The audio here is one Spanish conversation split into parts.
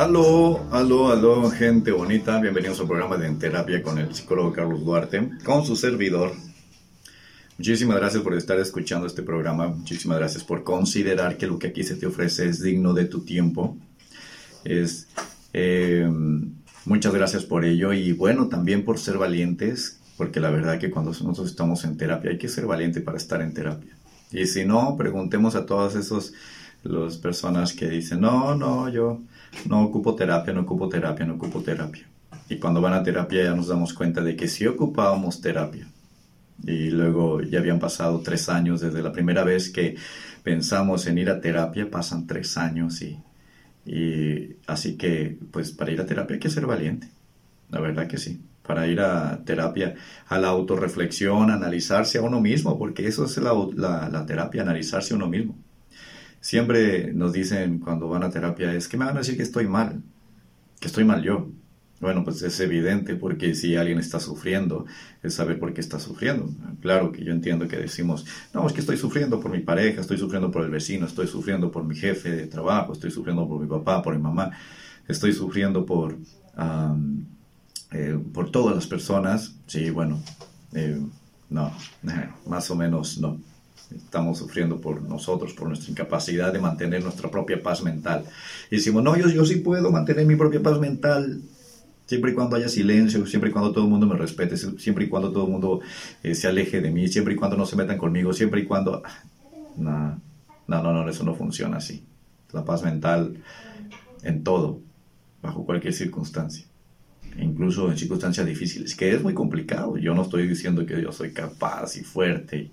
Aló, aló, aló, gente bonita. Bienvenidos al programa de En Terapia con el psicólogo Carlos Duarte, con su servidor. Muchísimas gracias por estar escuchando este programa. Muchísimas gracias por considerar que lo que aquí se te ofrece es digno de tu tiempo. Es, eh, muchas gracias por ello y bueno, también por ser valientes, porque la verdad que cuando nosotros estamos en terapia hay que ser valiente para estar en terapia. Y si no, preguntemos a todas esas personas que dicen, no, no, yo no ocupo terapia, no ocupo terapia, no ocupo terapia. Y cuando van a terapia ya nos damos cuenta de que sí ocupábamos terapia. Y luego ya habían pasado tres años desde la primera vez que pensamos en ir a terapia, pasan tres años y, y así que pues para ir a terapia hay que ser valiente, la verdad que sí para ir a terapia, a la autorreflexión, analizarse a uno mismo, porque eso es la, la, la, terapia, analizarse a uno mismo. Siempre nos dicen cuando van a terapia, es que me van a decir que estoy mal, que estoy mal yo. Bueno, pues es evidente porque si alguien está sufriendo, es saber por qué está sufriendo. Claro que yo entiendo que decimos, no, es que estoy sufriendo por mi pareja, estoy sufriendo por el vecino, estoy sufriendo por mi jefe de trabajo, estoy sufriendo por mi papá, por mi mamá, estoy sufriendo por... Eh, por todas las personas, sí, bueno, eh, no, más o menos no. Estamos sufriendo por nosotros, por nuestra incapacidad de mantener nuestra propia paz mental. Y decimos, no, yo, yo sí puedo mantener mi propia paz mental siempre y cuando haya silencio, siempre y cuando todo el mundo me respete, siempre y cuando todo el mundo eh, se aleje de mí, siempre y cuando no se metan conmigo, siempre y cuando... No, no, no, no, eso no funciona así. La paz mental en todo, bajo cualquier circunstancia incluso en circunstancias difíciles, que es muy complicado. Yo no estoy diciendo que yo soy capaz y fuerte,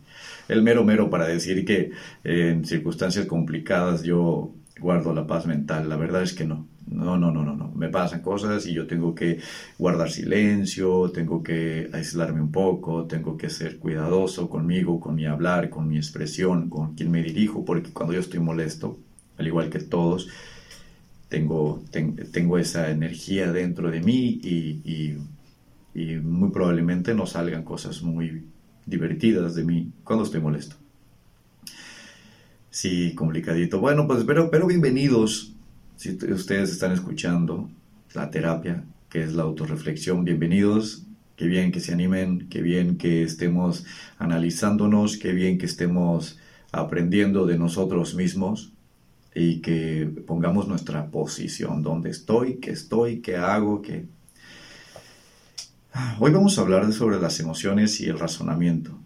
el mero mero para decir que en circunstancias complicadas yo guardo la paz mental. La verdad es que no. No, no, no, no, no. Me pasan cosas y yo tengo que guardar silencio, tengo que aislarme un poco, tengo que ser cuidadoso conmigo, con mi hablar, con mi expresión, con quien me dirijo, porque cuando yo estoy molesto, al igual que todos, tengo, tengo esa energía dentro de mí y, y, muy probablemente no salgan cosas muy divertidas de mí cuando estoy molesto. Sí, complicadito. Bueno, pues pero, pero bienvenidos. Si ustedes están escuchando la terapia, que es la autorreflexión, bienvenidos. Qué bien que se animen, qué bien que estemos analizándonos, qué bien que estemos aprendiendo de nosotros mismos y que pongamos nuestra posición, dónde estoy, qué estoy, qué hago, qué... Hoy vamos a hablar sobre las emociones y el razonamiento.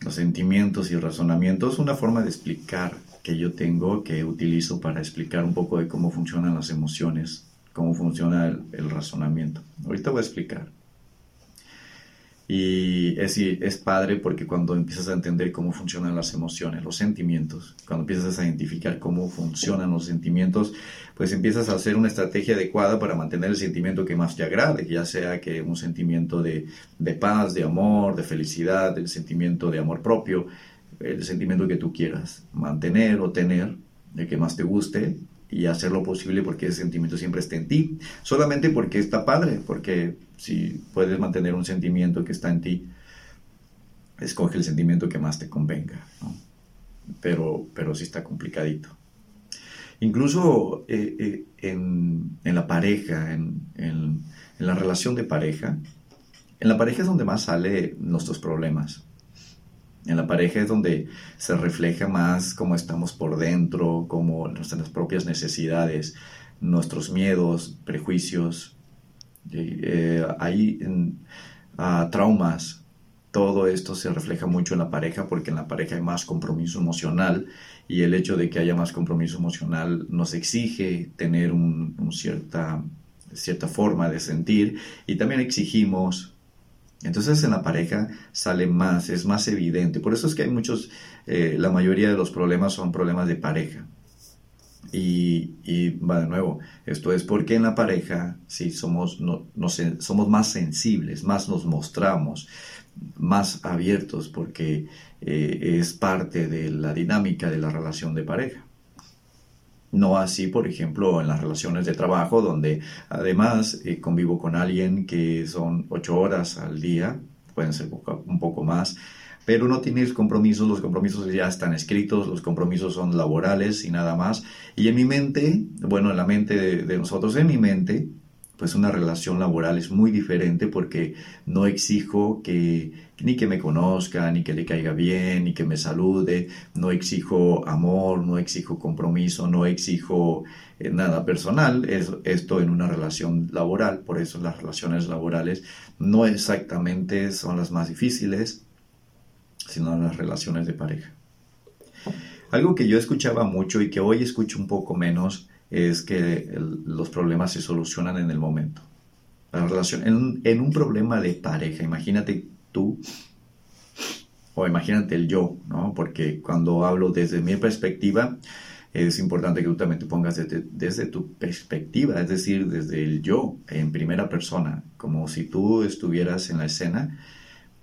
Los sentimientos y el razonamiento es una forma de explicar que yo tengo, que utilizo para explicar un poco de cómo funcionan las emociones, cómo funciona el, el razonamiento. Ahorita voy a explicar. Y es, es padre porque cuando empiezas a entender cómo funcionan las emociones, los sentimientos, cuando empiezas a identificar cómo funcionan los sentimientos, pues empiezas a hacer una estrategia adecuada para mantener el sentimiento que más te agrade, ya sea que un sentimiento de, de paz, de amor, de felicidad, el sentimiento de amor propio, el sentimiento que tú quieras mantener o tener, el que más te guste, y hacer lo posible porque ese sentimiento siempre esté en ti, solamente porque está padre, porque si puedes mantener un sentimiento que está en ti, escoge el sentimiento que más te convenga, pero, pero sí está complicadito. Incluso eh, eh, en, la pareja, en, en, la relación de pareja, en la pareja es donde más sale nuestros problemas. En la pareja es donde se refleja más cómo estamos por dentro, cómo nuestras propias necesidades, nuestros miedos, prejuicios, eh, hay traumas, todo esto se refleja mucho en la pareja porque en la pareja hay más compromiso emocional y el hecho de que haya más compromiso emocional nos exige tener una cierta, cierta forma de sentir y también exigimos entonces en la pareja sale más, es más evidente. Por eso es que hay muchos, eh, la mayoría de los problemas son problemas de pareja. Y, y, va de nuevo, esto es porque en la pareja sí somos, no, somos más sensibles, más nos mostramos, más abiertos, porque eh, es parte de la dinámica de la relación de pareja. No así, por ejemplo, en las relaciones de trabajo, donde además eh, convivo con alguien que son ocho horas al día, pueden ser un poco más, pero no tienes compromisos, los compromisos ya están escritos, los compromisos son laborales y nada más. Y en mi mente, bueno, en la mente de, de nosotros, en mi mente, pues una relación laboral es muy diferente porque no exijo que ni que me conozca, ni que le caiga bien, ni que me salude, no exijo amor, no exijo compromiso, no exijo eh, nada personal, es esto en una relación laboral, por eso las relaciones laborales no exactamente son las más difíciles, sino las relaciones de pareja. Algo que yo escuchaba mucho y que hoy escucho un poco menos es que los problemas se solucionan en el momento. La relación, en, en, un problema de pareja, imagínate tú o imagínate el yo, ¿no? Porque cuando hablo desde mi perspectiva, es importante que tú también te pongas desde, desde, tu perspectiva, es decir, desde el yo, en primera persona, como si tú estuvieras en la escena,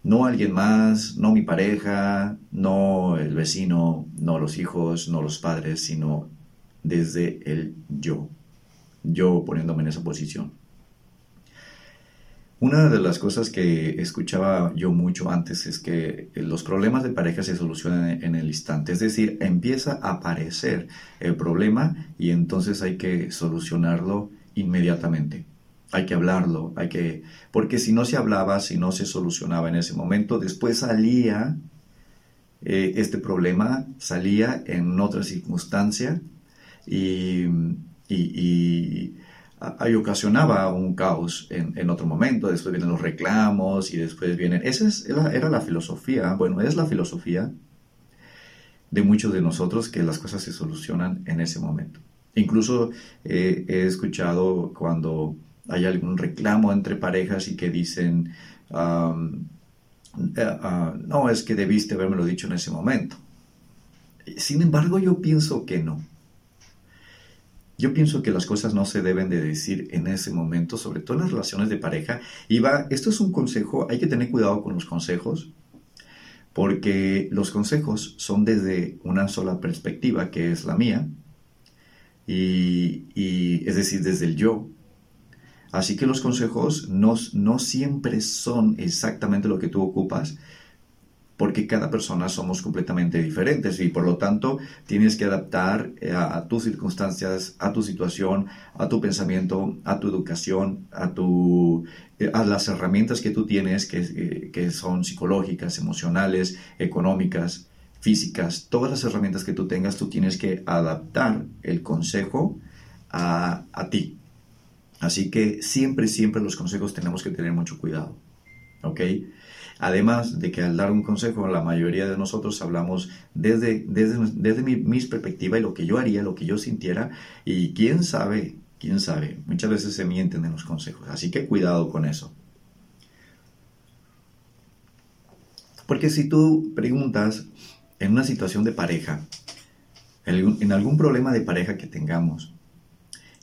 no alguien más, no mi pareja, no el vecino, no los hijos, no los padres, sino desde el yo, yo poniéndome en esa posición. Una de las cosas que escuchaba yo mucho antes es que los problemas de pareja se solucionan en el instante, es decir, empieza a aparecer el problema y entonces hay que solucionarlo inmediatamente. Hay que hablarlo, hay que porque si no se hablaba, si no se solucionaba en ese momento, después salía eh, este problema, salía en otra circunstancia y, ocasionaba un caos en, otro momento, después vienen los reclamos y después vienen... Esa es, era, la filosofía, bueno, es la filosofía de muchos de nosotros que las cosas se solucionan en ese momento. Incluso eh, he escuchado cuando hay algún reclamo entre parejas y que dicen, eh, ah, no, es que debiste haberme dicho en ese momento. Sin embargo, yo pienso que no. Yo pienso que las cosas no se deben de decir en ese momento, sobre todo en las relaciones de pareja. Y va, esto es un consejo, hay que tener cuidado con los consejos, porque los consejos son desde una sola perspectiva, que es la mía, y, es decir, desde el yo. Así que los consejos no, no siempre son exactamente lo que tú ocupas, porque cada persona somos completamente diferentes y por lo tanto tienes que adaptar eh, a, tus circunstancias, a tu situación, a tu pensamiento, a tu educación, a, tu, eh, a las herramientas que tú tienes que, eh, que son psicológicas, emocionales, económicas, físicas, todas las herramientas que tú tengas, tú tienes que adaptar el consejo a, a ti. Así que siempre, siempre los consejos tenemos que tener mucho cuidado. ¿Ok? Además de que al dar un consejo, la mayoría de nosotros hablamos desde, desde, desde mi, perspectiva y lo que yo haría, lo que yo sintiera, y quién sabe, quién sabe, muchas veces se mienten en los consejos, así que cuidado con eso. Porque si tú preguntas en una situación de pareja, en algún problema de pareja que tengamos,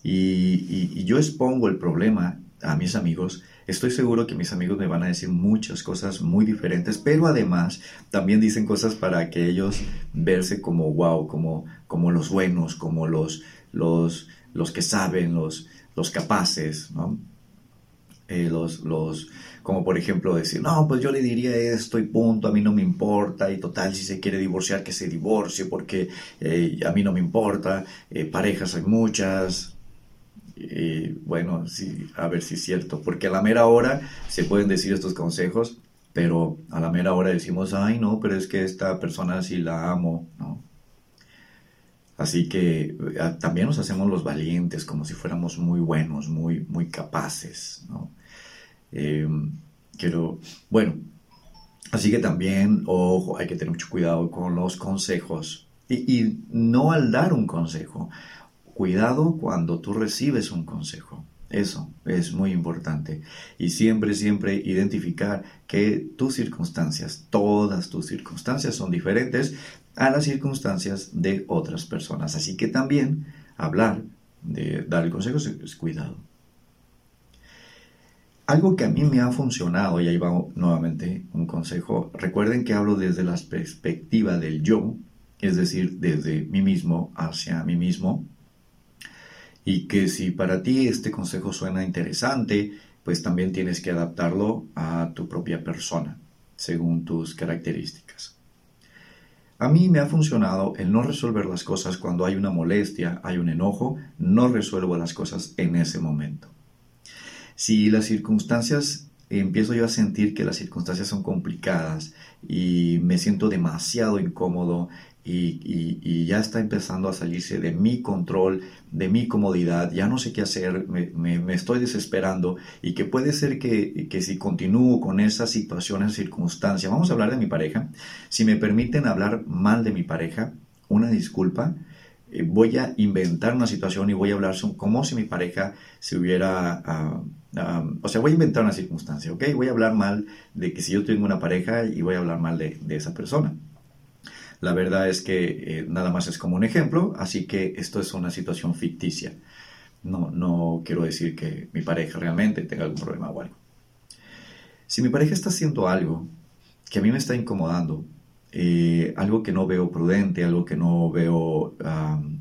y yo expongo el problema a mis amigos, Estoy seguro que mis amigos me van a decir muchas cosas muy diferentes, pero además también dicen cosas para que ellos verse como wow, como, como los buenos, como los, los, los que saben, los, los capaces, ¿no? Eh, los, los, como por ejemplo decir, no, pues yo le diría esto y punto, a mí no me importa, y total, si se quiere divorciar, que se divorcie, porque eh, a mí no me importa, eh, parejas hay muchas, y bueno, sí, a ver si es cierto, porque a la mera hora se pueden decir estos consejos, pero a la mera hora decimos, ay no, pero es que esta persona sí la amo, ¿no? Así que eh, también nos hacemos los valientes, como si fuéramos muy buenos, muy, muy capaces, ¿no? Em, pero, bueno, así que también, ojo, hay que tener mucho cuidado con los consejos. y no al dar un consejo, Cuidado cuando tú recibes un consejo. Eso es muy importante. Y siempre, siempre identificar que tus circunstancias, todas tus circunstancias son diferentes a las circunstancias de otras personas. Así que también hablar de dar el consejo es cuidado. Algo que a mí me ha funcionado, y ahí va nuevamente un consejo, recuerden que hablo desde la perspectiva del yo, es decir, desde mí mismo hacia mí mismo, y que si para ti este consejo suena interesante, pues también tienes que adaptarlo a tu propia persona. según tus características. A mí me ha funcionado el no resolver las cosas cuando hay una molestia, hay un enojo, no resuelvo las cosas en ese momento. Si las circunstancias empiezo yo a sentir que las circunstancias son complicadas y me siento demasiado incómodo y, ya está empezando a salirse de mi control, de mi comodidad, ya no sé qué hacer, me, estoy desesperando y que puede ser que, que, si continúo con esa situación, esa circunstancia, vamos a hablar de mi pareja, si me permiten hablar mal de mi pareja, una disculpa, eh, voy a inventar una situación y voy a hablar como si mi pareja se hubiera... Ah, ah, o sea, voy a inventar una circunstancia, ¿ok? Voy a hablar mal de que si yo tengo una pareja y voy a hablar mal de, de esa persona. La verdad es que eh, nada más es como un ejemplo, así que esto es una situación ficticia. No, no quiero decir que mi pareja realmente tenga algún problema o algo. Si mi pareja está haciendo algo que a mí me está incomodando, eh, algo que no veo prudente, algo que no veo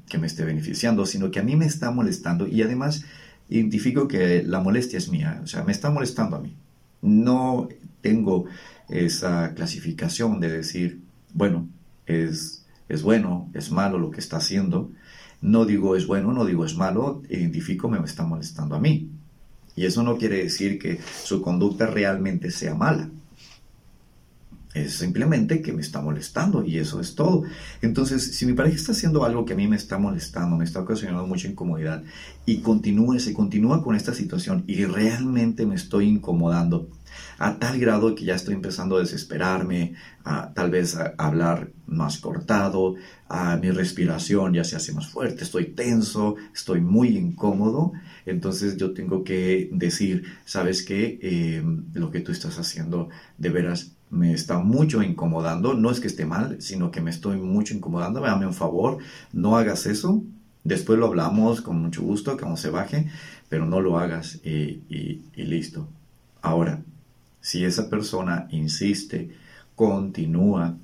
que me esté beneficiando, sino que a mí me está molestando y además identifico que la molestia es mía, o sea, me está molestando a mí. No tengo esa clasificación de decir, bueno, es, es bueno, es malo lo que está haciendo. No digo es bueno, no digo es malo, identifico me está molestando a mí. Y eso no quiere decir que su conducta realmente sea mala. Es simplemente que me está molestando y eso es todo. Entonces, si mi pareja está haciendo algo que a mí me está molestando, me está ocasionando mucha incomodidad y continúa, se continúa con esta situación y realmente me estoy incomodando a tal grado que ya estoy empezando a desesperarme, a tal vez a hablar más cortado, a mi respiración ya se hace más fuerte, estoy tenso, estoy muy incómodo, entonces yo tengo que decir, sabes qué, eh, lo que tú estás haciendo de veras me está mucho incomodando, no es que esté mal, sino que me estoy mucho incomodando, dame un favor, no hagas eso, después lo hablamos con mucho gusto, como se baje, pero no lo hagas y, y listo. Ahora, si esa persona insiste, continúa,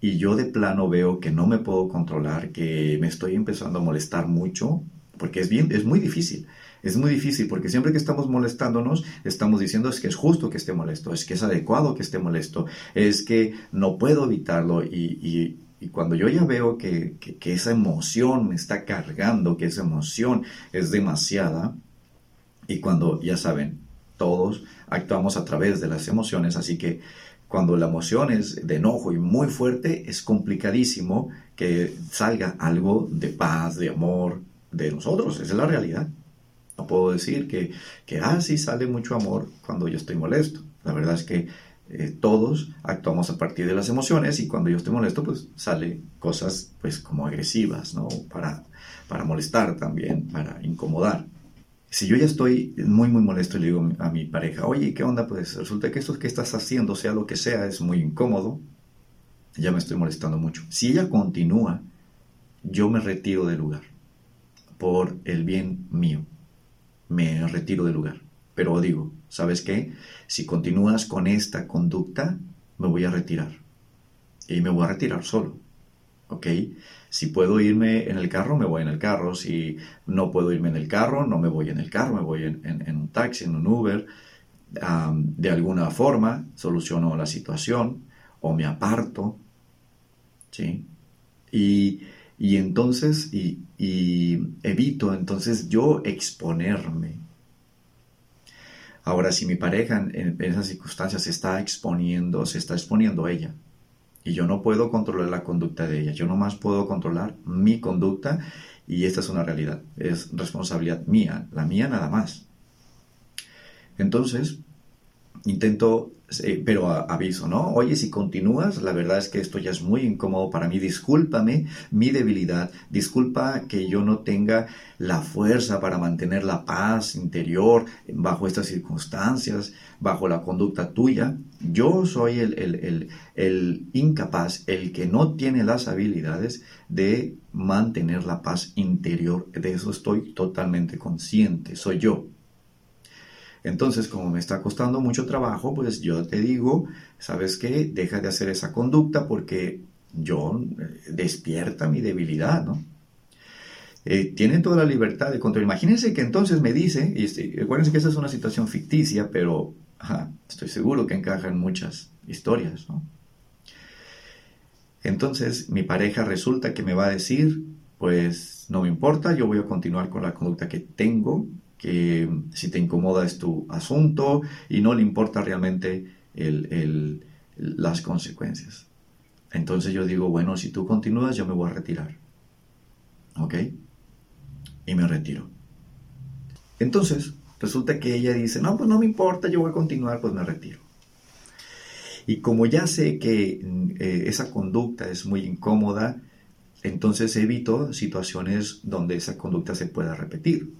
y yo de plano veo que no me puedo controlar, que me estoy empezando a molestar mucho, porque es bien, es muy difícil. Es muy difícil porque siempre que estamos molestándonos, estamos diciendo es que es justo que esté molesto, es que es adecuado que esté molesto, es que no puedo evitarlo y, cuando yo ya veo que, que, esa emoción me está cargando, que esa emoción es demasiada, y cuando ya saben, todos actuamos a través de las emociones, así que cuando la emoción es de enojo y muy fuerte, es complicadísimo que salga algo de paz, de amor de nosotros, esa es la realidad. No puedo decir que, que ah, sale mucho amor cuando yo estoy molesto. La verdad es que eh, todos actuamos a partir de las emociones y cuando yo estoy molesto, pues sale cosas pues como agresivas, ¿no? Para, para molestar también, para incomodar. Si yo ya estoy muy, muy molesto y le digo a mi pareja, oye, ¿qué onda? Pues resulta que esto que estás haciendo, sea lo que sea, es muy incómodo, ya me estoy molestando mucho. Si ella continúa, yo me retiro del lugar por el bien mío me retiro del lugar. Pero digo, ¿sabes qué? Si continúas con esta conducta, me voy a retirar. Y me voy a retirar solo. ¿Ok? Si puedo irme en el carro, me voy en el carro. Si no puedo irme en el carro, no me voy en el carro, me voy en, un taxi, en un Uber. de alguna forma soluciono la situación o me aparto. ¿Sí? Y y entonces, y, evito entonces yo exponerme. Ahora, si mi pareja en, esas circunstancias se está exponiendo, se está exponiendo ella, y yo no puedo controlar la conducta de ella, yo nomás puedo controlar mi conducta, y esta es una realidad, es responsabilidad mía, la mía nada más. Entonces, intento, pero aviso, ¿no? Oye, si continúas, la verdad es que esto ya es muy incómodo para mí, discúlpame mi debilidad, disculpa que yo no tenga la fuerza para mantener la paz interior bajo estas circunstancias, bajo la conducta tuya. Yo soy el, el, el incapaz, el que no tiene las habilidades de mantener la paz interior. De eso estoy totalmente consciente, soy yo. Entonces, como me está costando mucho trabajo, pues yo te digo, ¿sabes qué? Deja de hacer esa conducta porque yo eh, despierta mi debilidad, ¿no? Eh, tienen toda la libertad de control. Imagínense que entonces me dice, y este, recuérdense que esa es una situación ficticia, pero estoy seguro que encajan muchas historias, ¿no? Entonces mi pareja resulta que me va a decir, pues no me importa, yo voy a continuar con la conducta que tengo, que si te incomoda es tu asunto y no le importa realmente las consecuencias. Entonces yo digo, bueno, si tú continúas, yo me voy a retirar. ¿Ok? Y me retiro. Entonces, resulta que ella dice, no, pues no me importa, yo voy a continuar, pues me retiro. Y como ya sé que eh, esa conducta es muy incómoda, entonces evito situaciones donde esa conducta se pueda repetir.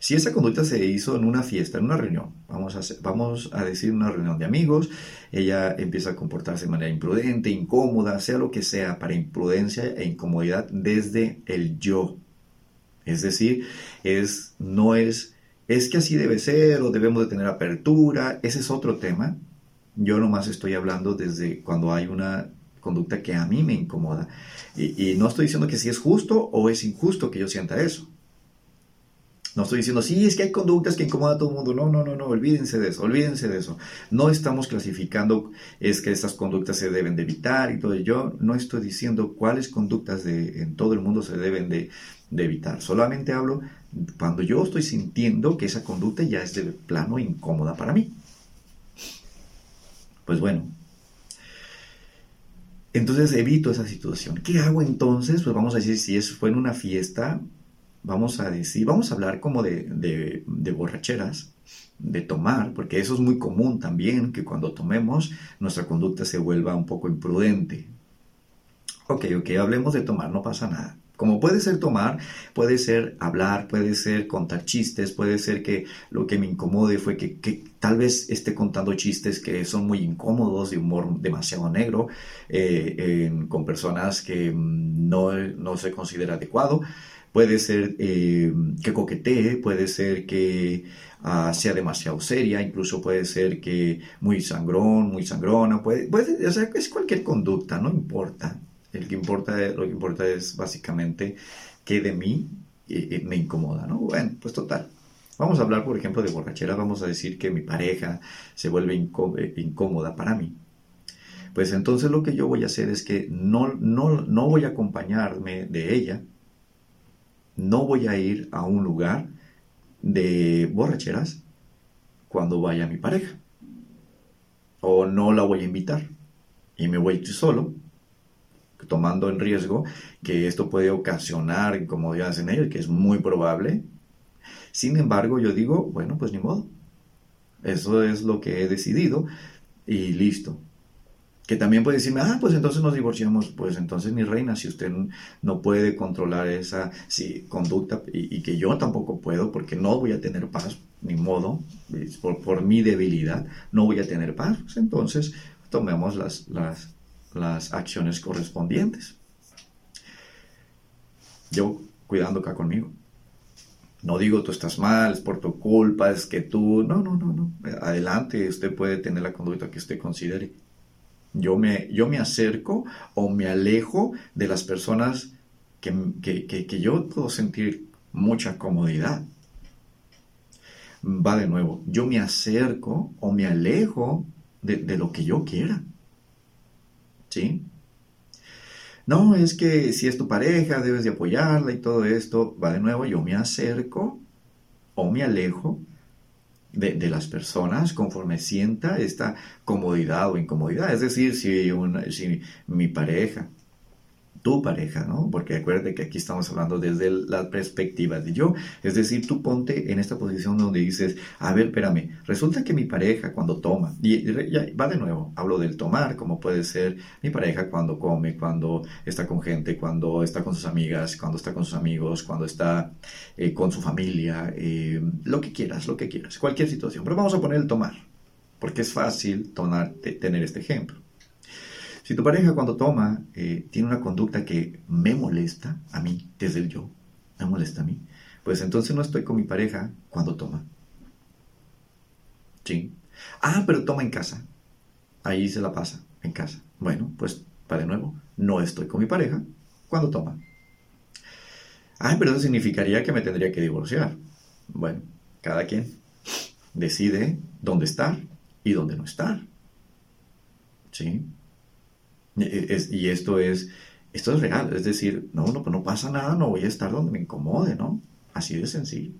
Si esa conducta se hizo en una fiesta, en una reunión, vamos a, vamos a decir una reunión de amigos, ella empieza a comportarse de manera imprudente, incómoda, sea lo que sea, para imprudencia e incomodidad desde el yo. Es decir, es, no es, es que así debe ser o debemos de tener apertura, ese es otro tema. Yo nomás estoy hablando desde cuando hay una conducta que a mí me incomoda. Y, y no estoy diciendo que si es justo o es injusto que yo sienta eso. No estoy diciendo, sí, es que hay conductas que incomodan a todo el mundo. No, no, no, no, olvídense de eso, olvídense de eso. No estamos clasificando, es que estas conductas se deben de evitar y todo. Yo no estoy diciendo cuáles conductas de, en todo el mundo se deben de, de evitar. Solamente hablo cuando yo estoy sintiendo que esa conducta ya es de plano incómoda para mí. Pues bueno, entonces evito esa situación. ¿Qué hago entonces? Pues vamos a decir, si es, fue en una fiesta, vamos a decir, vamos a hablar como de, borracheras, de tomar, porque eso es muy común también, que cuando tomemos nuestra conducta se vuelva un poco imprudente. Ok, ok, hablemos de tomar, no pasa nada. Como puede ser tomar, puede ser hablar, puede ser contar chistes, puede ser que lo que me incomode fue que, tal vez esté contando chistes que son muy incómodos, de humor demasiado negro, eh, con personas que no, no se considera adecuado puede ser eh, que coquetee, puede ser que ah, sea demasiado seria, incluso puede ser que muy sangrón, muy sangrona, puede, puede, o sea, es cualquier conducta, no importa. El que importa, lo que importa es básicamente que de mí eh, eh, me incomoda, ¿no? Bueno, pues total. Vamos a hablar, por ejemplo, de borrachera, vamos a decir que mi pareja se vuelve incómoda para mí. Pues entonces lo que yo voy a hacer es que no, no, no voy a acompañarme de ella, no voy a ir a un lugar de borracheras cuando vaya mi pareja. O no la voy a invitar. Y me voy solo, tomando en riesgo que esto puede ocasionar incomodidades en ellos, que es muy probable. Sin embargo, yo digo, bueno, pues ni modo. Eso es lo que he decidido y listo que también puede decirme, ah, pues entonces nos divorciamos, pues entonces mi reina, si usted no puede controlar esa conducta y, que yo tampoco puedo, porque no voy a tener paz, ni modo, por, por mi debilidad, no voy a tener paz, pues entonces tomemos las, las, las acciones correspondientes. Yo cuidando acá conmigo. No digo tú estás mal, es por tu culpa, es que tú... No, no, no, no. Adelante, usted puede tener la conducta que usted considere. Yo me, yo me acerco o me alejo de las personas que, yo puedo sentir mucha comodidad. Va de nuevo, yo me acerco o me alejo de, de lo que yo quiera. ¿Sí? No, es que si es tu pareja, debes de apoyarla y todo esto. Va de nuevo, yo me acerco o me alejo de, las personas conforme sienta esta comodidad o incomodidad. Es decir, si, una, si mi pareja tu pareja, ¿no? Porque acuérdate que aquí estamos hablando desde la perspectiva de yo. Es decir, tú ponte en esta posición donde dices, a ver, espérame, resulta que mi pareja cuando toma, y ya, va de nuevo, hablo del tomar, como puede ser mi pareja cuando come, cuando está con gente, cuando está con sus amigas, cuando está con sus amigos, cuando está eh, con su familia, eh, lo que quieras, lo que quieras, cualquier situación. Pero vamos a poner el tomar, porque es fácil tomar, tener este ejemplo. Si tu pareja cuando toma eh, tiene una conducta que me molesta a mí, desde el yo, me molesta a mí, pues entonces no estoy con mi pareja cuando toma. ¿Sí? Ah, pero toma en casa. Ahí se la pasa, en casa. Bueno, pues para de nuevo, no estoy con mi pareja cuando toma. Ah, pero eso significaría que me tendría que divorciar. Bueno, cada quien. decide dónde estar y dónde no estar. ¿Sí? Y esto es, esto es real, es decir, no, no, pues no pasa nada, no voy a estar donde me incomode, ¿no? Así de sencillo.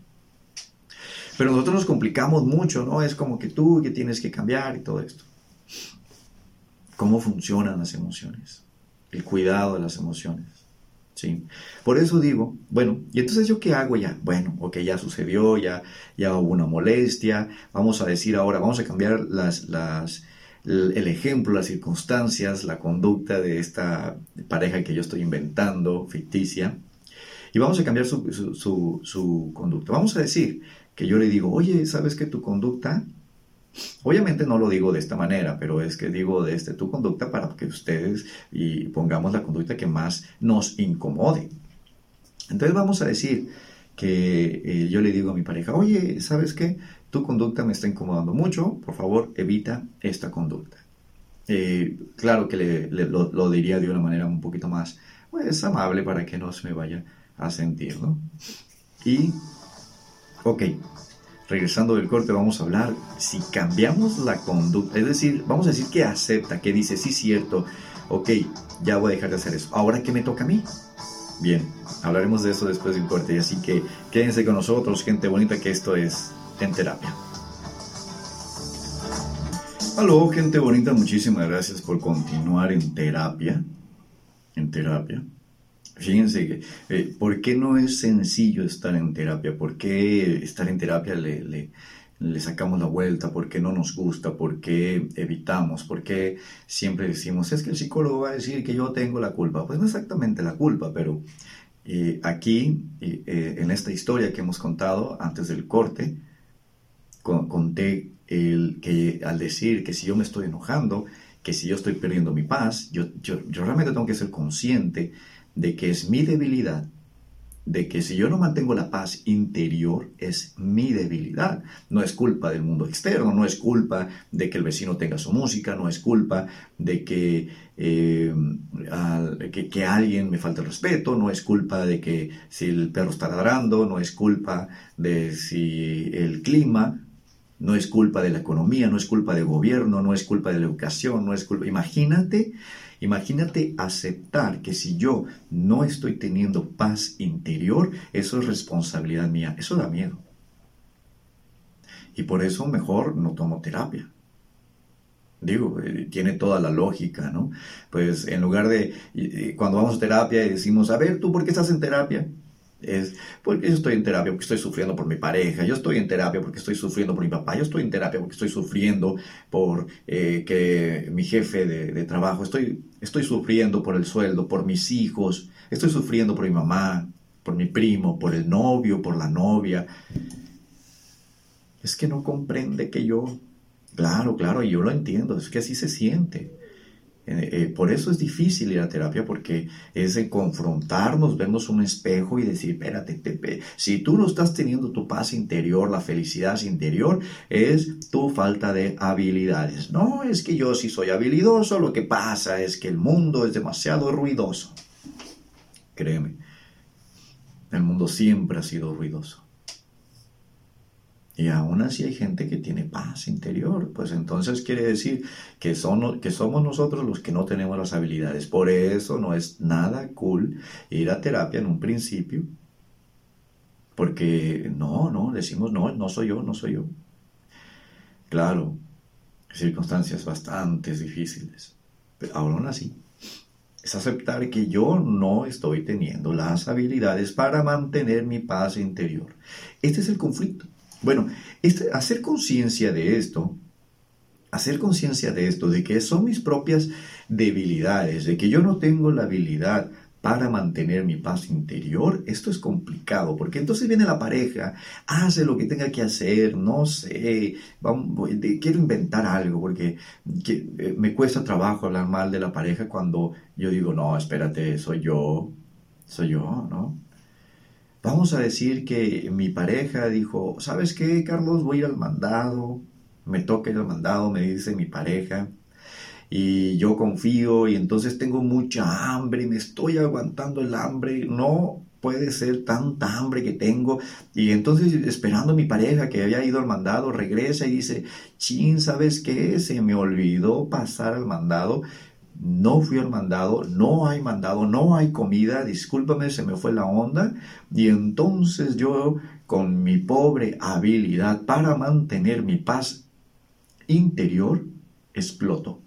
Pero nosotros nos complicamos mucho, ¿no? Es como que tú que tienes que cambiar y todo esto. ¿Cómo funcionan las emociones? El cuidado de las emociones. ¿Sí? Por eso digo, bueno, ¿y entonces yo qué hago ya? Bueno, ok, ya sucedió, ya, ya hubo una molestia, vamos a decir ahora, vamos a cambiar las, las, el ejemplo, las circunstancias, la conducta de esta pareja que yo estoy inventando, ficticia, y vamos a cambiar su, conducta. Vamos a decir que yo le digo, oye, ¿sabes que tu conducta? Obviamente no lo digo de esta manera, pero es que digo de este, tu conducta para que ustedes y pongamos la conducta que más nos incomode. Entonces vamos a decir que eh, yo le digo a mi pareja, oye, ¿sabes qué? Tu conducta me está incomodando mucho, por favor evita esta conducta. Eh, claro que lo, diría de una manera un poquito más pues, amable para que no se me vaya a sentir, ¿no? Y, ok, regresando del corte vamos a hablar si cambiamos la conducta, es decir, vamos a decir que acepta, que dice, sí, cierto, ok, ya voy a dejar de hacer eso. Ahora, ¿qué me toca a mí? Bien, hablaremos de eso después del corte, así que quédense con nosotros, gente bonita, que esto es en terapia. Aló, gente bonita, muchísimas gracias por continuar en terapia. En terapia. Fíjense que, eh, ¿por qué no es sencillo estar en terapia? ¿Por qué estar en terapia le, le, sacamos la vuelta? ¿Por qué no nos gusta? ¿Por qué evitamos? ¿Por qué siempre decimos, es que el psicólogo va a decir que yo tengo la culpa? Pues no exactamente la culpa, pero eh, aquí, eh, en esta historia que hemos contado antes del corte, conté el, que al decir que si yo me estoy enojando, que si yo estoy perdiendo mi paz, yo, yo, yo realmente tengo que ser consciente de que es mi debilidad de que si yo no mantengo la paz interior es mi debilidad. No es culpa del mundo externo, no es culpa de que el vecino tenga su música, no es culpa de que, eh, que, alguien me falte el respeto, no es culpa de que si el perro está ladrando, no es culpa de si el clima, no es culpa de la economía, no es culpa del gobierno, no es culpa de la educación, no es culpa... Imagínate, imagínate aceptar que si yo no estoy teniendo paz interior, eso es responsabilidad mía. Eso da miedo. Y por eso mejor no tomo terapia. Digo, eh, tiene toda la lógica, ¿no? Pues en lugar de, cuando vamos a terapia y decimos, a ver, ¿tú por qué estás en terapia? Es porque yo estoy en terapia porque estoy sufriendo por mi pareja, yo estoy en terapia porque estoy sufriendo por mi papá, yo estoy en terapia porque estoy sufriendo por eh, que mi jefe de, trabajo, estoy, estoy sufriendo por el sueldo, por mis hijos, estoy sufriendo por mi mamá, por mi primo, por el novio, por la novia. Es que no comprende que yo, claro, claro, yo lo entiendo, es que así se siente. Eh, eh, por eso es difícil ir a terapia porque es de confrontarnos, vernos un espejo y decir, espérate, si tú no estás teniendo tu paz interior, la felicidad interior, es tu falta de habilidades. No es que yo sí soy habilidoso, lo que pasa es que el mundo es demasiado ruidoso. Créeme, el mundo siempre ha sido ruidoso. Y aún así hay gente que tiene paz interior. Pues entonces quiere decir que, son, que somos nosotros los que no tenemos las habilidades. Por eso no es nada cool ir a terapia en un principio. Porque no, no, decimos, no, no soy yo, no soy yo. Claro, circunstancias bastante difíciles. Pero aún así, es aceptar que yo no estoy teniendo las habilidades para mantener mi paz interior. Este es el conflicto. Bueno, hacer conciencia de esto, hacer conciencia de esto, de que son mis propias debilidades, de que yo no tengo la habilidad para mantener mi paz interior, esto es complicado, porque entonces viene la pareja, hace lo que tenga que hacer, no sé, quiero inventar algo, porque eh, me cuesta trabajo hablar mal de la pareja cuando yo digo, no, espérate, soy yo, soy yo, ¿no? Vamos a decir que mi pareja dijo, ¿sabes qué, Carlos? Voy a ir al mandado, me toca ir al mandado, me dice mi pareja, y yo confío y entonces tengo mucha hambre y me estoy aguantando el hambre. No, puede ser tanta hambre que tengo? Y entonces esperando a mi pareja que había ido al mandado, regresa y dice, chin, ¿sabes qué? Se me olvidó pasar al mandado. No fui al mandado, no hay mandado, no hay comida, discúlpame, se me fue la onda. Y entonces yo, con mi pobre habilidad para mantener mi paz interior, exploto.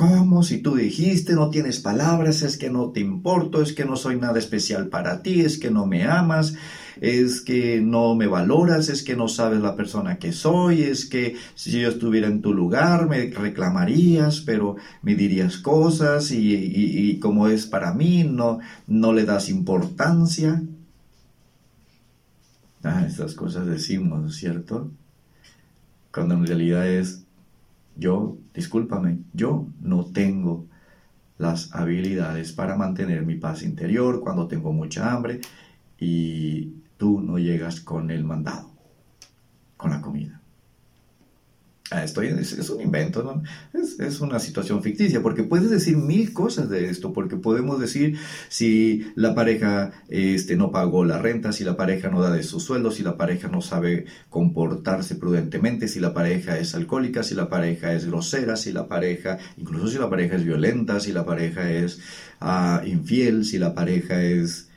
¿Cómo? Si tú dijiste, no tienes palabras, es que no te importo, es que no soy nada especial para ti, es que no me amas, es que no me valoras, es que no sabes la persona que soy, es que si yo estuviera en tu lugar me reclamarías, pero me dirías cosas y, como es para mí, no, no le das importancia. Ah, estas cosas decimos, ¿cierto? Cuando en realidad es yo, discúlpame, yo no tengo las habilidades para mantener mi paz interior cuando tengo mucha hambre y tú no llegas con el mandado, con la comida. Ah, estoy, es, un invento. Es, una situación ficticia, porque puedes decir mil cosas de esto, porque podemos decir si la pareja este, no pagó la renta, si la pareja no da de su sueldo, si la pareja no sabe comportarse prudentemente, si la pareja es alcohólica, si la pareja es grosera, si la pareja, incluso si la pareja es violenta, si la pareja es ah, infiel, si la pareja es...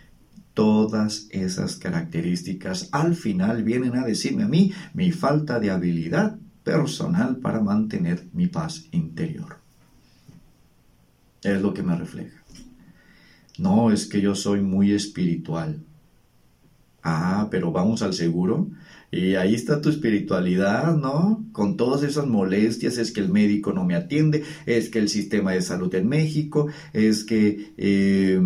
Todas esas características al final vienen a decirme a mí mi falta de habilidad personal para mantener mi paz interior. Es lo que me refleja. No es que yo soy muy espiritual. Ah, pero vamos al seguro. Y ahí está tu espiritualidad, ¿no? Con todas esas molestias, es que el médico no me atiende, es que el sistema de salud en México, es que eh,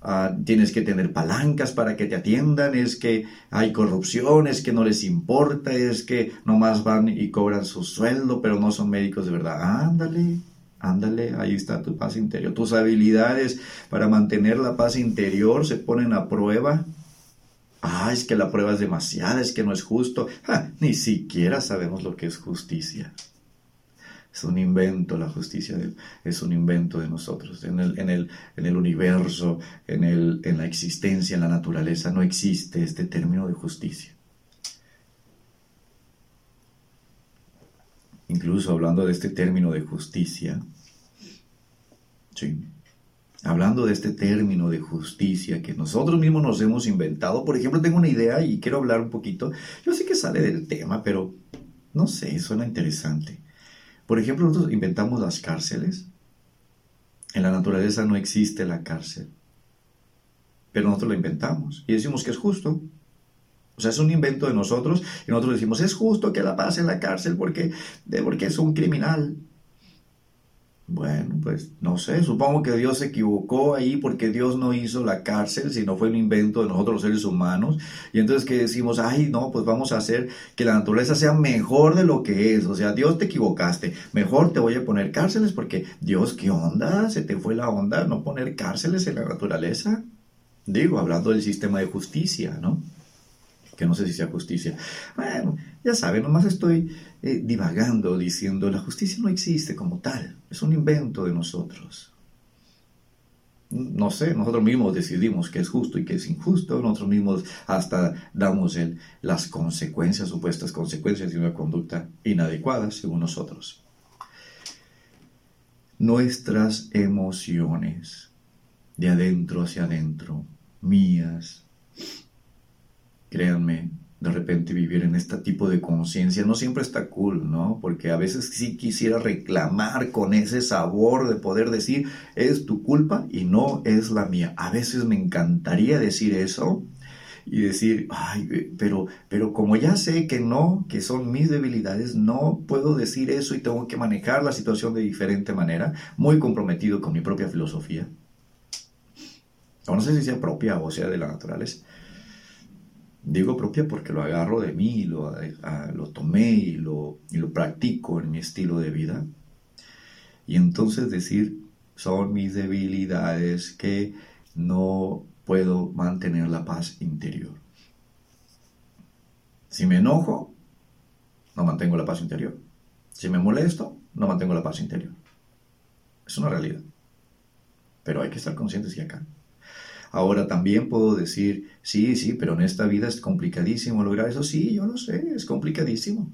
Ah, tienes que tener palancas para que te atiendan, es que hay corrupción, es que no les importa, es que nomás van y cobran su sueldo, pero no son médicos de verdad. Ándale, ándale, ahí está tu paz interior. Tus habilidades para mantener la paz interior se ponen a prueba. Ah, es que la prueba es demasiada, es que no es justo. ni siquiera sabemos lo que es justicia. Es un invento la justicia, es un invento de nosotros. En el, en el, en el universo, en, el, en la existencia, en la naturaleza, no existe este término de justicia. Incluso hablando de este término de justicia, sí, hablando de este término de justicia que nosotros mismos nos hemos inventado, por ejemplo, tengo una idea y quiero hablar un poquito, yo sé que sale del tema, pero no sé, suena interesante. Por ejemplo, nosotros inventamos las cárceles. En la naturaleza no existe la cárcel, pero nosotros la inventamos y decimos que es justo. O sea, es un invento de nosotros y nosotros decimos, es justo que la pase en la cárcel porque, porque es un criminal. Bueno, pues no sé, supongo que Dios se equivocó ahí porque Dios no hizo la cárcel, sino fue un invento de nosotros los seres humanos. Y entonces que decimos, ay, no, pues vamos a hacer que la naturaleza sea mejor de lo que es. O sea, Dios te equivocaste, mejor te voy a poner cárceles porque Dios, ¿qué onda? Se te fue la onda no poner cárceles en la naturaleza. Digo, hablando del sistema de justicia, ¿no? Que no sé si sea justicia. Bueno, ya saben, nomás estoy eh, divagando diciendo, la justicia no existe como tal, es un invento de nosotros. No sé, nosotros mismos decidimos qué es justo y qué es injusto, nosotros mismos hasta damos el, las consecuencias, supuestas consecuencias de una conducta inadecuada según nosotros. Nuestras emociones, de adentro hacia adentro, mías, créanme, de repente vivir en este tipo de conciencia no siempre está cool, ¿no? Porque a veces sí quisiera reclamar con ese sabor de poder decir, es tu culpa y no es la mía. A veces me encantaría decir eso y decir, ay, pero, pero como ya sé que no, que son mis debilidades, no puedo decir eso y tengo que manejar la situación de diferente manera, muy comprometido con mi propia filosofía. no sé si sea propia o sea de la naturaleza Digo propia porque lo agarro de mí, lo, lo tomé y lo, y lo practico en mi estilo de vida. Y entonces decir, son mis debilidades que no puedo mantener la paz interior. Si me enojo, no mantengo la paz interior. Si me molesto, no mantengo la paz interior. Es una realidad. pero hay que estar conscientes que acá. Ahora también puedo decir, sí, sí, pero en esta vida es complicadísimo lograr eso. Sí, yo lo sé, es complicadísimo.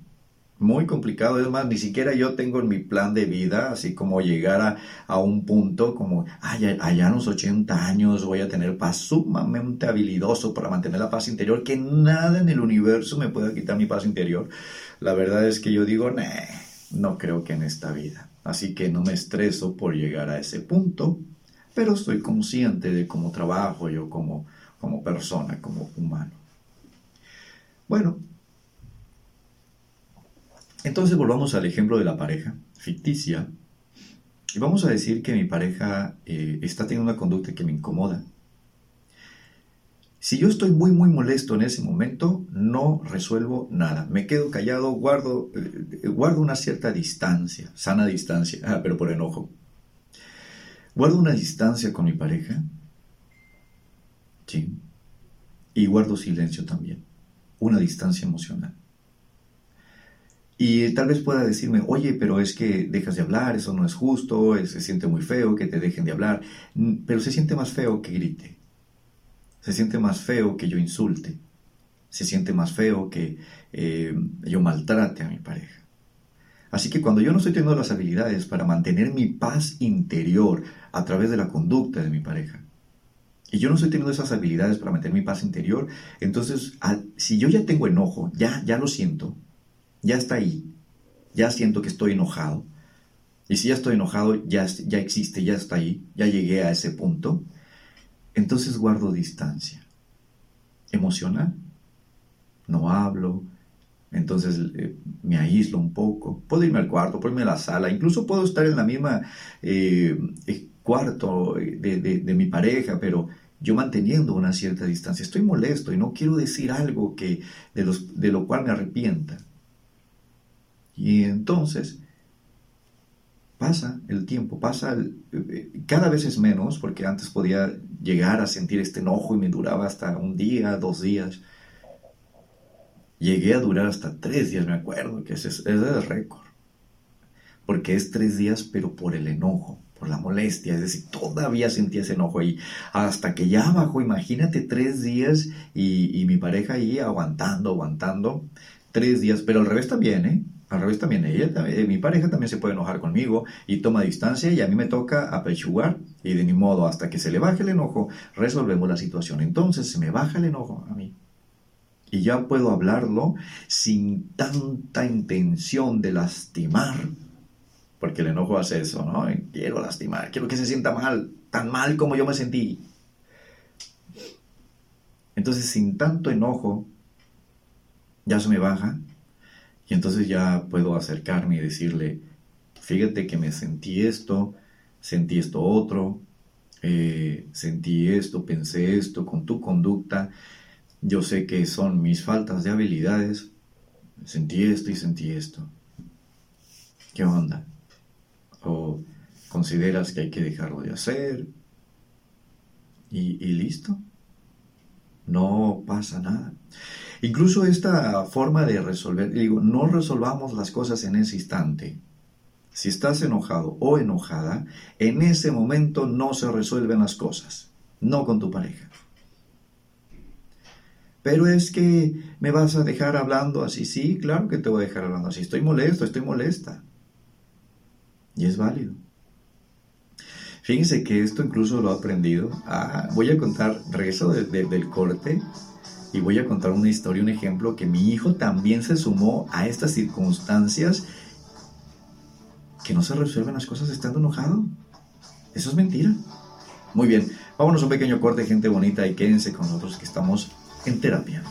Muy complicado, es más, ni siquiera yo tengo en mi plan de vida, así como llegar a, un punto como, allá, allá en los 80 años voy a tener paz sumamente habilidoso para mantener la paz interior, que nada en el universo me pueda quitar mi paz interior. La verdad es que yo digo, no creo que en esta vida. Así que no me estreso por llegar a ese punto, pero estoy consciente de cómo trabajo yo como, como persona, como humano. Bueno, entonces volvamos al ejemplo de la pareja ficticia. Y vamos a decir que mi pareja eh, está teniendo una conducta que me incomoda. Si yo estoy muy, muy molesto en ese momento, no resuelvo nada. Me quedo callado, guardo, eh, guardo una cierta distancia, sana distancia, ah, pero por enojo. Guardo una distancia con mi pareja, sí, y guardo silencio también, una distancia emocional. Y tal vez pueda decirme, oye, pero es que dejas de hablar, eso no es justo, se siente muy feo que te dejen de hablar, pero se siente más feo que grite, se siente más feo que yo insulte, se siente más feo que eh, yo maltrate a mi pareja. Así que cuando yo no estoy teniendo las habilidades para mantener mi paz interior a través de la conducta de mi pareja, y yo no estoy teniendo esas habilidades para mantener mi paz interior, entonces si yo ya tengo enojo, ya, ya lo siento, ya está ahí, ya siento que estoy enojado. Y si ya estoy enojado, ya, ya existe, ya está ahí, ya llegué a ese punto, entonces guardo distancia. Emocional, no hablo, entonces eh, me aíslo un poco. Puedo irme al cuarto, puedo irme a la sala, incluso puedo estar en la misma eh, eh, cuarto de, de, mi pareja, pero yo manteniendo una cierta distancia. Estoy molesto y no quiero decir algo que, de, los, de lo cual me arrepienta. Y entonces pasa el tiempo, pasa eh, cada vez es menos, porque antes podía llegar a sentir este enojo y me duraba hasta un día, dos días. Llegué a durar hasta tres días, me acuerdo, que ese es, el récord. Porque es tres días, pero por el enojo, la molestia, es decir, todavía sentía ese enojo ahí. Hasta que ya bajó, imagínate tres días y, y mi pareja ahí aguantando, aguantando. Tres días, pero al revés también, ¿eh? Al revés también, ella, eh, mi pareja también se puede enojar conmigo y toma distancia y a mí me toca apechugar y de ni modo hasta que se le baje el enojo resolvemos la situación. Entonces se me baja el enojo a mí y ya puedo hablarlo sin tanta intención de lastimar, porque el enojo hace eso, ¿no? Quiero lastimar, quiero que se sienta mal, tan mal como yo me sentí. Entonces sin tanto enojo ya se me baja y entonces ya puedo acercarme y decirle, fíjate que me sentí esto, sentí esto otro, eh, sentí esto, pensé esto con tu conducta, yo sé que son mis faltas de habilidades, sentí esto y sentí esto. ¿Qué onda? ¿O consideras que hay que dejarlo de hacer? y listo. No pasa nada. Incluso esta forma de resolver, digo, no resolvamos las cosas en ese instante. Si estás enojado o enojada, en ese momento no se resuelven las cosas, no con tu pareja. Pero es que me vas a dejar hablando así, sí, claro que te voy a dejar hablando así, estoy molesto, estoy molesta. Y es válido. Fíjense que esto incluso lo he aprendido. Ah, voy a contar, regreso del corte, y voy a contar una historia, un ejemplo, que mi hijo también se sumó a estas circunstancias que no se resuelven las cosas estando enojado. Eso es mentira. Muy bien, vámonos a un pequeño corte, gente bonita, y quédense con nosotros que estamos en terapia.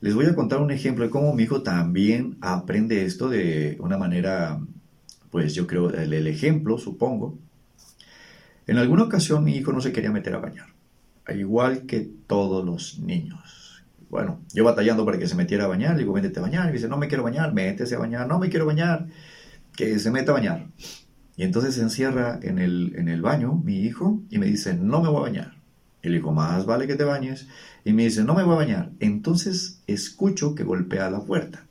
Les voy a contar un ejemplo de cómo mi hijo también aprende esto de una manera, pues yo creo, el, el ejemplo, supongo. En alguna ocasión mi hijo no se quería meter a bañar, al igual que todos los niños. Bueno, yo batallando para que se metiera a bañar, le digo, véndete a bañar. Y dice, no me quiero bañar, métese a bañar, no me quiero bañar, que se meta a bañar. Y entonces se encierra en el, en el baño mi hijo y me dice, no me voy a bañar. Y le digo, más vale que te bañes. Y me dice, no me voy a bañar. Entonces escucho que golpea la puerta.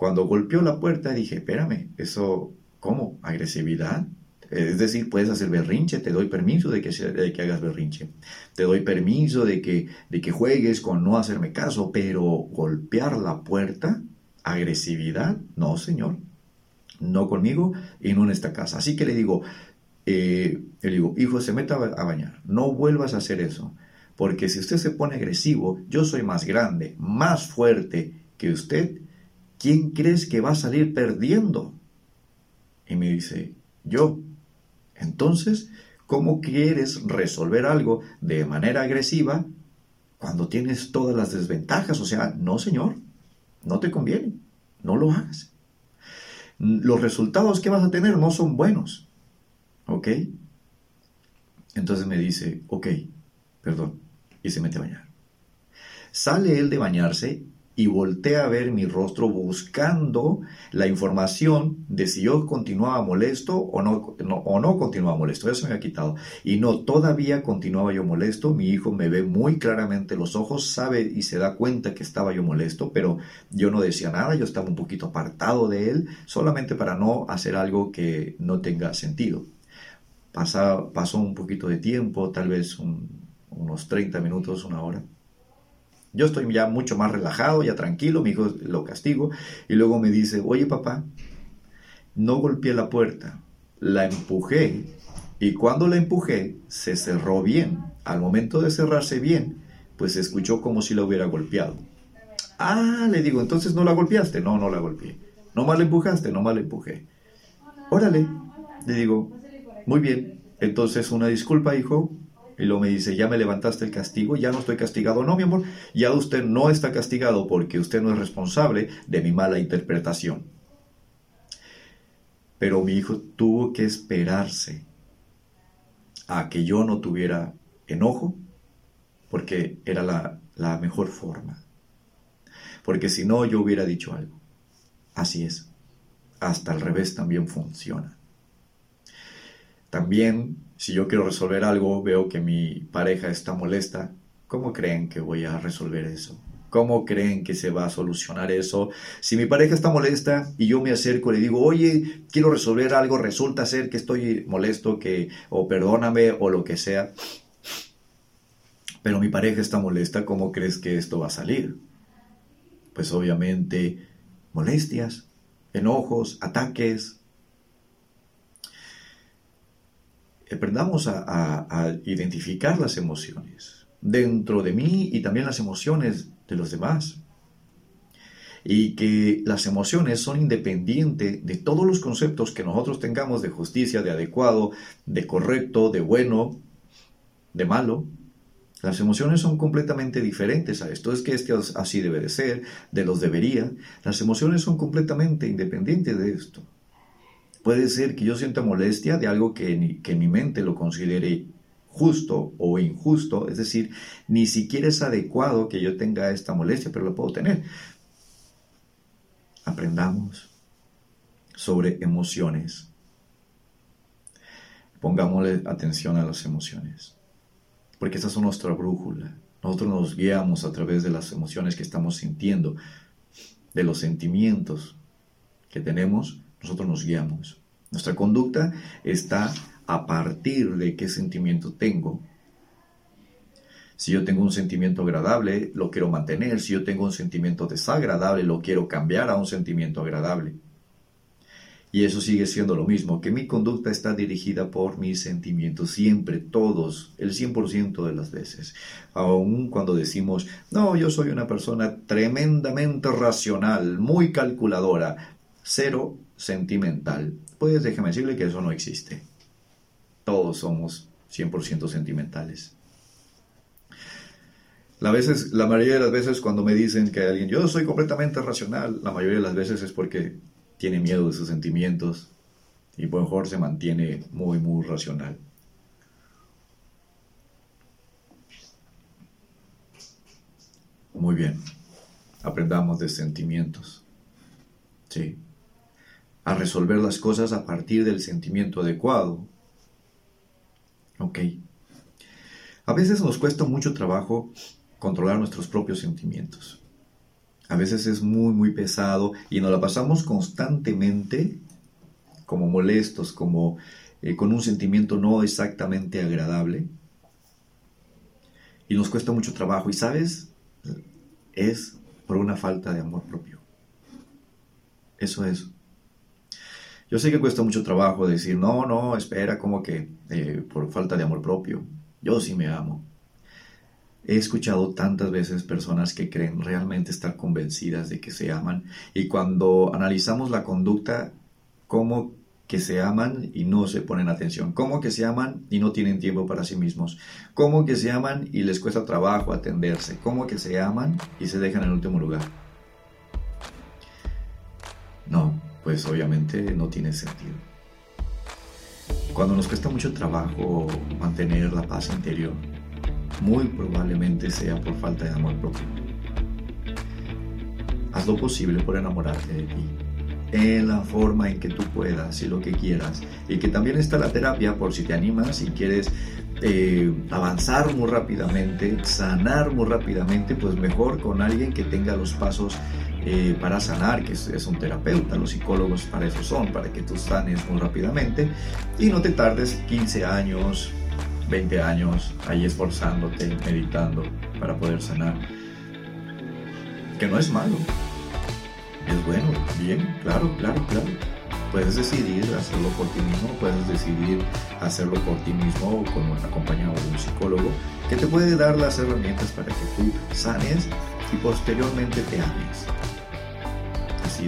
Cuando golpeó la puerta dije, espérame, eso, ¿cómo? ¿Agresividad? Es decir, puedes hacer berrinche, te doy permiso de que, de que hagas berrinche. Te doy permiso de que, de que juegues con no hacerme caso, pero golpear la puerta, agresividad, no, señor. No conmigo y no en esta casa. Así que le digo, eh, le digo, hijo, se meta a bañar. No vuelvas a hacer eso. Porque si usted se pone agresivo, yo soy más grande, más fuerte que usted. ¿Quién crees que va a salir perdiendo? Y me dice, yo. Entonces, ¿cómo quieres resolver algo de manera agresiva cuando tienes todas las desventajas? O sea, no, señor, no te conviene, no lo hagas. Los resultados que vas a tener no son buenos. ¿Ok? Entonces me dice, ok, perdón, y se mete a bañar. Sale él de bañarse y voltea a ver mi rostro buscando la información de si yo continuaba molesto o no, o no continuaba molesto. Eso me ha quitado. Y no, todavía continuaba yo molesto. Mi hijo me ve muy claramente los ojos, sabe y se da cuenta que estaba yo molesto, pero yo no decía nada, yo estaba un poquito apartado de él, solamente para no hacer algo que no tenga sentido. pasó un poquito de tiempo, tal vez unos 30 minutos, una hora. Yo estoy ya mucho más relajado, ya tranquilo, mi hijo lo castigo y luego me dice, oye papá, no golpeé la puerta, la empujé y cuando la empujé se cerró bien. Al momento de cerrarse bien, pues se escuchó como si la hubiera golpeado. Ah, le digo, entonces no la golpeaste. No, no la golpeé. No mal empujaste, no mal empujé. Órale, le digo, muy bien. Entonces una disculpa, hijo, y luego me dice, ya me levantaste el castigo, ya no estoy castigado. No, mi amor, ya usted no está castigado porque usted no es responsable de mi mala interpretación. Pero mi hijo tuvo que esperarse a que yo no tuviera enojo, porque era la, la mejor forma. Porque si no, yo hubiera dicho algo. Así es. Hasta al revés también funciona. También si yo quiero resolver algo, veo que mi pareja está molesta, ¿cómo creen que voy a resolver eso? ¿Cómo creen que se va a solucionar eso? Si mi pareja está molesta y yo me acerco y le digo, oye, quiero resolver algo, resulta ser que estoy molesto, que, o perdóname, o lo que sea. Pero mi pareja está molesta, ¿cómo crees que esto va a salir? Pues obviamente molestias, enojos, ataques, aprendamos a, identificar las emociones dentro de mí y también las emociones de los demás. Y que las emociones son independientes de todos los conceptos que nosotros tengamos de justicia, de adecuado, de correcto, de bueno, de malo. Las emociones son completamente diferentes a esto. Es que este así debe de ser, de los debería. Las emociones son completamente independientes de esto. Puede ser que yo sienta molestia de algo que, que mi mente lo considere justo o injusto, es decir, ni siquiera es adecuado que yo tenga esta molestia, pero lo puedo tener. Aprendamos sobre emociones. Pongámosle atención a las emociones, porque estas son nuestra brújula. Nosotros nos guiamos a través de las emociones que estamos sintiendo, de los sentimientos que tenemos nosotros nos guiamos. Nuestra conducta está a partir de qué sentimiento tengo. Si yo tengo un sentimiento agradable, lo quiero mantener. Si yo tengo un sentimiento desagradable, lo quiero cambiar a un sentimiento agradable. Y eso sigue siendo lo mismo, que mi conducta está dirigida por mis sentimientos, siempre, todos, el 100% de las veces. Aun cuando decimos, no, yo soy una persona tremendamente racional, muy calculadora, cero sentimental. Pues déjeme decirle que eso no existe. Todos somos 100% sentimentales. La, veces, la mayoría de las veces cuando me dicen que alguien, yo soy completamente racional, la mayoría de las veces es porque tiene miedo de sus sentimientos y por mejor se mantiene muy, muy racional. Muy bien, aprendamos de sentimientos. Sí a resolver las cosas a partir del sentimiento adecuado. ¿Ok? A veces nos cuesta mucho trabajo controlar nuestros propios sentimientos. A veces es muy, muy pesado y nos la pasamos constantemente como molestos, como eh, con un sentimiento no exactamente agradable. Y nos cuesta mucho trabajo. Y sabes, es por una falta de amor propio. Eso es. Yo sé que cuesta mucho trabajo decir, no, no, espera, como que eh, por falta de amor propio. Yo sí me amo. He escuchado tantas veces personas que creen realmente estar convencidas de que se aman y cuando analizamos la conducta, como que se aman y no se ponen atención, como que se aman y no tienen tiempo para sí mismos, como que se aman y les cuesta trabajo atenderse, como que se aman y se dejan en último lugar. No, pues obviamente no tiene sentido. Cuando nos cuesta mucho trabajo mantener la paz interior, muy probablemente sea por falta de amor propio. Haz lo posible por enamorarte de ti, en la forma en que tú puedas y lo que quieras. Y que también está la terapia por si te animas y quieres eh, avanzar muy rápidamente, sanar muy rápidamente, pues mejor con alguien que tenga los pasos eh, para sanar, que es, un terapeuta, los psicólogos para eso son, para que tú sanes muy rápidamente y no te tardes 15 años, 20 años ahí esforzándote, meditando para poder sanar. Que no es malo, es bueno, bien, claro, claro, claro. Puedes decidir hacerlo por ti mismo, puedes decidir hacerlo por ti mismo con un acompañado de un psicólogo que te puede dar las herramientas para que tú sanes y posteriormente te ames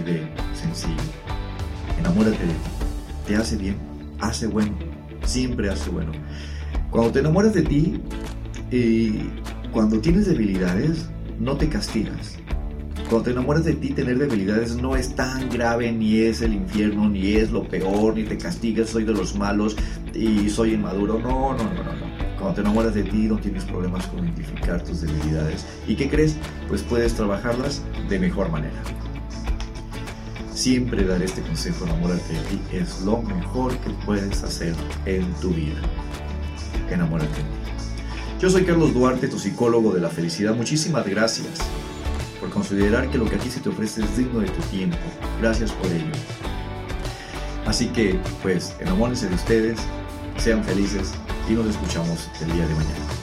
de sencillo. Enamórate de ti. Te hace bien, hace bueno, siempre hace bueno. Cuando te enamoras de ti, y eh, cuando tienes debilidades, no te castigas. Cuando te enamoras de ti, tener debilidades no es tan grave, ni es el infierno, ni es lo peor, ni te castigas, soy de los malos y soy inmaduro. No, no, no, no, no. Cuando te enamoras de ti, no tienes problemas con identificar tus debilidades. ¿Y qué crees? Pues puedes trabajarlas de mejor manera. Siempre dar este consejo, enamórate de ti, es lo mejor que puedes hacer en tu vida. Enamórate. Yo soy Carlos Duarte, tu psicólogo de la felicidad. Muchísimas gracias por considerar que lo que a ti se te ofrece es digno de tu tiempo. Gracias por ello. Así que, pues, enamórense de ustedes, sean felices y nos escuchamos el día de mañana.